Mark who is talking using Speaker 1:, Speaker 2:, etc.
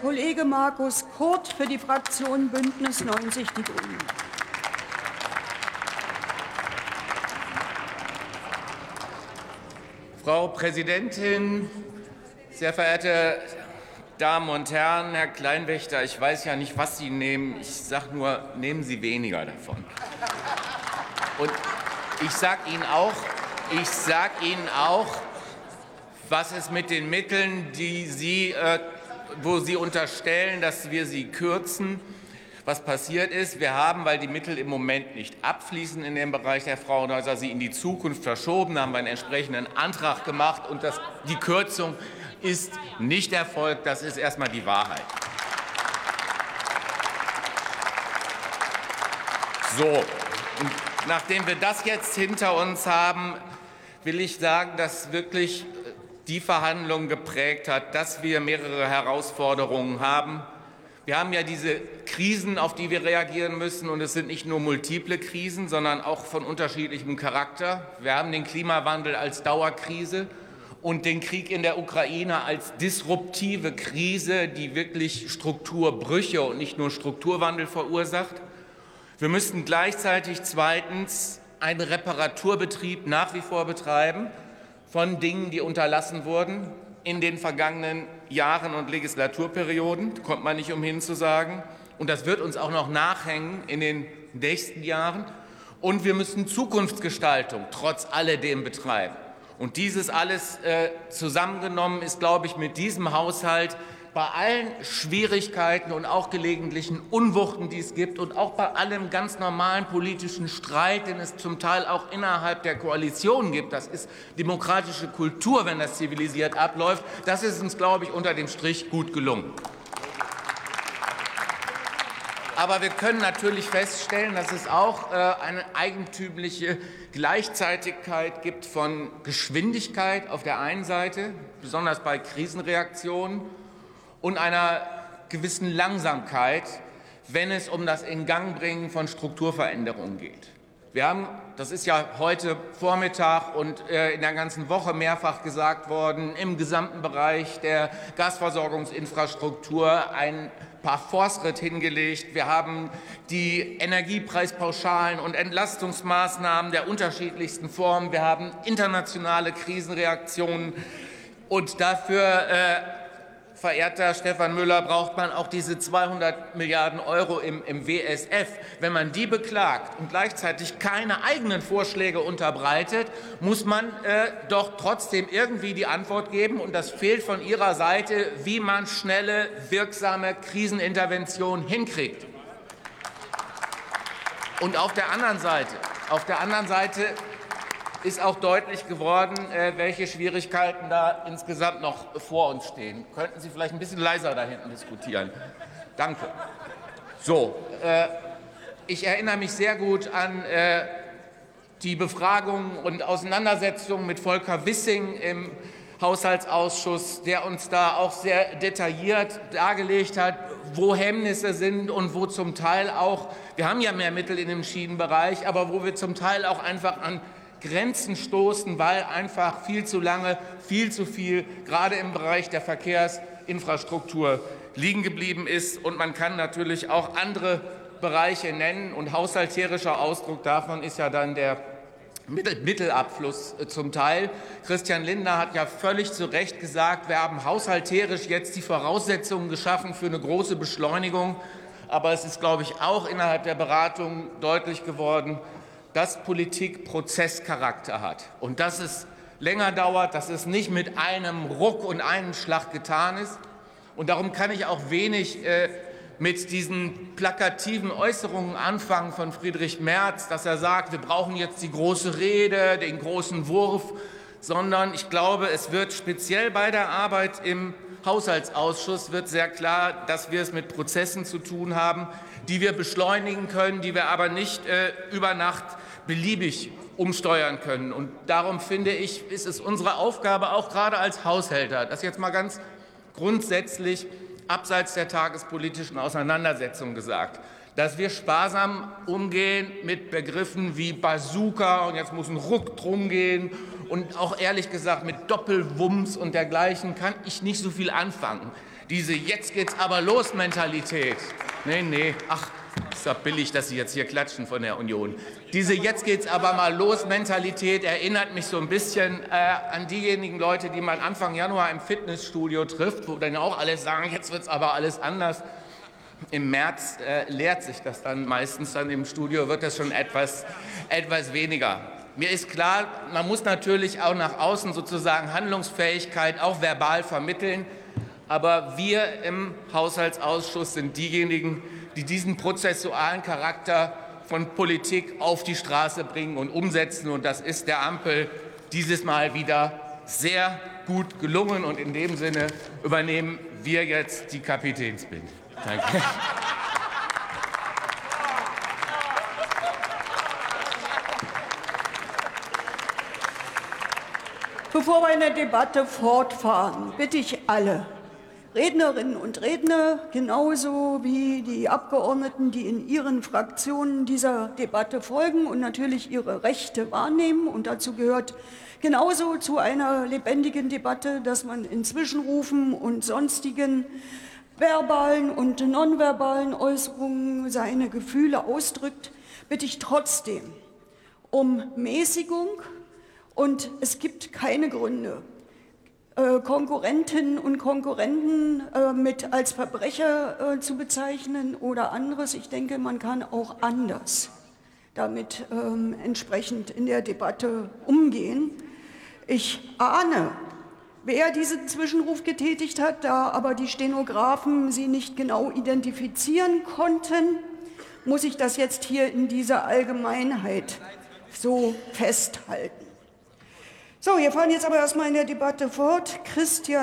Speaker 1: Kollege Markus Kurt für die Fraktion Bündnis 90 Die Grünen.
Speaker 2: Frau Präsidentin, sehr verehrte Damen und Herren, Herr Kleinwächter, ich weiß ja nicht, was Sie nehmen. Ich sage nur, nehmen Sie weniger davon. Und ich sage Ihnen auch, ich sage Ihnen auch, was es mit den Mitteln, die Sie, äh, wo Sie unterstellen, dass wir sie kürzen, was passiert ist. Wir haben, weil die Mittel im Moment nicht abfließen in dem Bereich der Frauenhäuser, sie in die Zukunft verschoben. Haben wir einen entsprechenden Antrag gemacht und das, die Kürzung ist nicht erfolgt. Das ist erstmal die Wahrheit. So, und nachdem wir das jetzt hinter uns haben, will ich sagen, dass wirklich die Verhandlungen geprägt hat, dass wir mehrere Herausforderungen haben. Wir haben ja diese Krisen, auf die wir reagieren müssen, und es sind nicht nur multiple Krisen, sondern auch von unterschiedlichem Charakter. Wir haben den Klimawandel als Dauerkrise und den Krieg in der Ukraine als disruptive Krise, die wirklich Strukturbrüche und nicht nur Strukturwandel verursacht. Wir müssen gleichzeitig zweitens einen Reparaturbetrieb nach wie vor betreiben von Dingen, die unterlassen wurden in den vergangenen Jahren und Legislaturperioden, kommt man nicht umhin zu sagen. Und das wird uns auch noch nachhängen in den nächsten Jahren. Und wir müssen Zukunftsgestaltung trotz alledem betreiben. Und dieses alles äh, zusammengenommen ist, glaube ich, mit diesem Haushalt bei allen Schwierigkeiten und auch gelegentlichen Unwuchten, die es gibt und auch bei allem ganz normalen politischen Streit, den es zum Teil auch innerhalb der Koalition gibt, das ist demokratische Kultur, wenn das zivilisiert abläuft, das ist uns, glaube ich, unter dem Strich gut gelungen. Aber wir können natürlich feststellen, dass es auch äh, eine eigentümliche Gleichzeitigkeit gibt von Geschwindigkeit auf der einen Seite, besonders bei Krisenreaktionen, und einer gewissen Langsamkeit, wenn es um das Ingangbringen von Strukturveränderungen geht. Wir haben, das ist ja heute Vormittag und äh, in der ganzen Woche mehrfach gesagt worden, im gesamten Bereich der Gasversorgungsinfrastruktur ein paar Fortschritt hingelegt. Wir haben die Energiepreispauschalen und Entlastungsmaßnahmen der unterschiedlichsten Formen. Wir haben internationale Krisenreaktionen. Und dafür äh, verehrter Stefan Müller, braucht man auch diese 200 Milliarden Euro im, im WSF. Wenn man die beklagt und gleichzeitig keine eigenen Vorschläge unterbreitet, muss man äh, doch trotzdem irgendwie die Antwort geben, und das fehlt von Ihrer Seite, wie man schnelle, wirksame Krisenintervention hinkriegt. Und auf der anderen Seite, auf der anderen Seite ist auch deutlich geworden, äh, welche Schwierigkeiten da insgesamt noch vor uns stehen. Könnten Sie vielleicht ein bisschen leiser da hinten diskutieren? Danke. So, äh, ich erinnere mich sehr gut an äh, die Befragung und Auseinandersetzung mit Volker Wissing im Haushaltsausschuss, der uns da auch sehr detailliert dargelegt hat, wo Hemmnisse sind und wo zum Teil auch, wir haben ja mehr Mittel in dem Schienenbereich, aber wo wir zum Teil auch einfach an Grenzen stoßen, weil einfach viel zu lange, viel zu viel, gerade im Bereich der Verkehrsinfrastruktur liegen geblieben ist. Und man kann natürlich auch andere Bereiche nennen. Und haushalterischer Ausdruck davon ist ja dann der Mittelabfluss äh, zum Teil. Christian Lindner hat ja völlig zu Recht gesagt, wir haben haushalterisch jetzt die Voraussetzungen geschaffen für eine große Beschleunigung. Aber es ist, glaube ich, auch innerhalb der Beratung deutlich geworden, dass Politik Prozesscharakter hat und dass es länger dauert, dass es nicht mit einem Ruck und einem Schlag getan ist. Und darum kann ich auch wenig äh, mit diesen plakativen Äußerungen anfangen von Friedrich Merz, dass er sagt, wir brauchen jetzt die große Rede, den großen Wurf, sondern ich glaube, es wird speziell bei der Arbeit im Haushaltsausschuss wird sehr klar, dass wir es mit Prozessen zu tun haben, die wir beschleunigen können, die wir aber nicht äh, über Nacht beliebig umsteuern können. Und darum finde ich, ist es unsere Aufgabe, auch gerade als Haushälter, das jetzt mal ganz grundsätzlich abseits der tagespolitischen Auseinandersetzung gesagt, dass wir sparsam umgehen mit Begriffen wie Bazooka und jetzt muss ein Ruck drum gehen und auch ehrlich gesagt mit Doppelwumms und dergleichen kann ich nicht so viel anfangen. Diese Jetzt geht's aber los Mentalität. Nee, nee, ach, ist doch billig, dass Sie jetzt hier klatschen von der Union. Diese Jetzt geht's aber mal los Mentalität erinnert mich so ein bisschen äh, an diejenigen Leute, die man Anfang Januar im Fitnessstudio trifft, wo dann auch alle sagen, jetzt wird's aber alles anders. Im März äh, lehrt sich das dann meistens, dann im Studio wird das schon etwas, etwas weniger. Mir ist klar, man muss natürlich auch nach außen sozusagen Handlungsfähigkeit auch verbal vermitteln. Aber wir im Haushaltsausschuss sind diejenigen, die diesen prozessualen Charakter von Politik auf die Straße bringen und umsetzen. Und das ist der Ampel dieses Mal wieder sehr gut gelungen. Und in dem Sinne übernehmen wir jetzt die Kapitänsbinde. Danke.
Speaker 1: Bevor wir in der Debatte fortfahren, bitte ich alle Rednerinnen und Redner, genauso wie die Abgeordneten, die in ihren Fraktionen dieser Debatte folgen und natürlich ihre Rechte wahrnehmen. Und dazu gehört genauso zu einer lebendigen Debatte, dass man in Zwischenrufen und sonstigen verbalen und nonverbalen Äußerungen seine Gefühle ausdrückt, bitte ich trotzdem um Mäßigung und es gibt keine Gründe, Konkurrentinnen und Konkurrenten äh, mit als Verbrecher äh, zu bezeichnen oder anderes. Ich denke, man kann auch anders damit ähm, entsprechend in der Debatte umgehen. Ich ahne, wer diesen Zwischenruf getätigt hat, da aber die Stenografen sie nicht genau identifizieren konnten, muss ich das jetzt hier in dieser Allgemeinheit so festhalten. So, wir fahren jetzt aber erstmal in der Debatte fort. Christian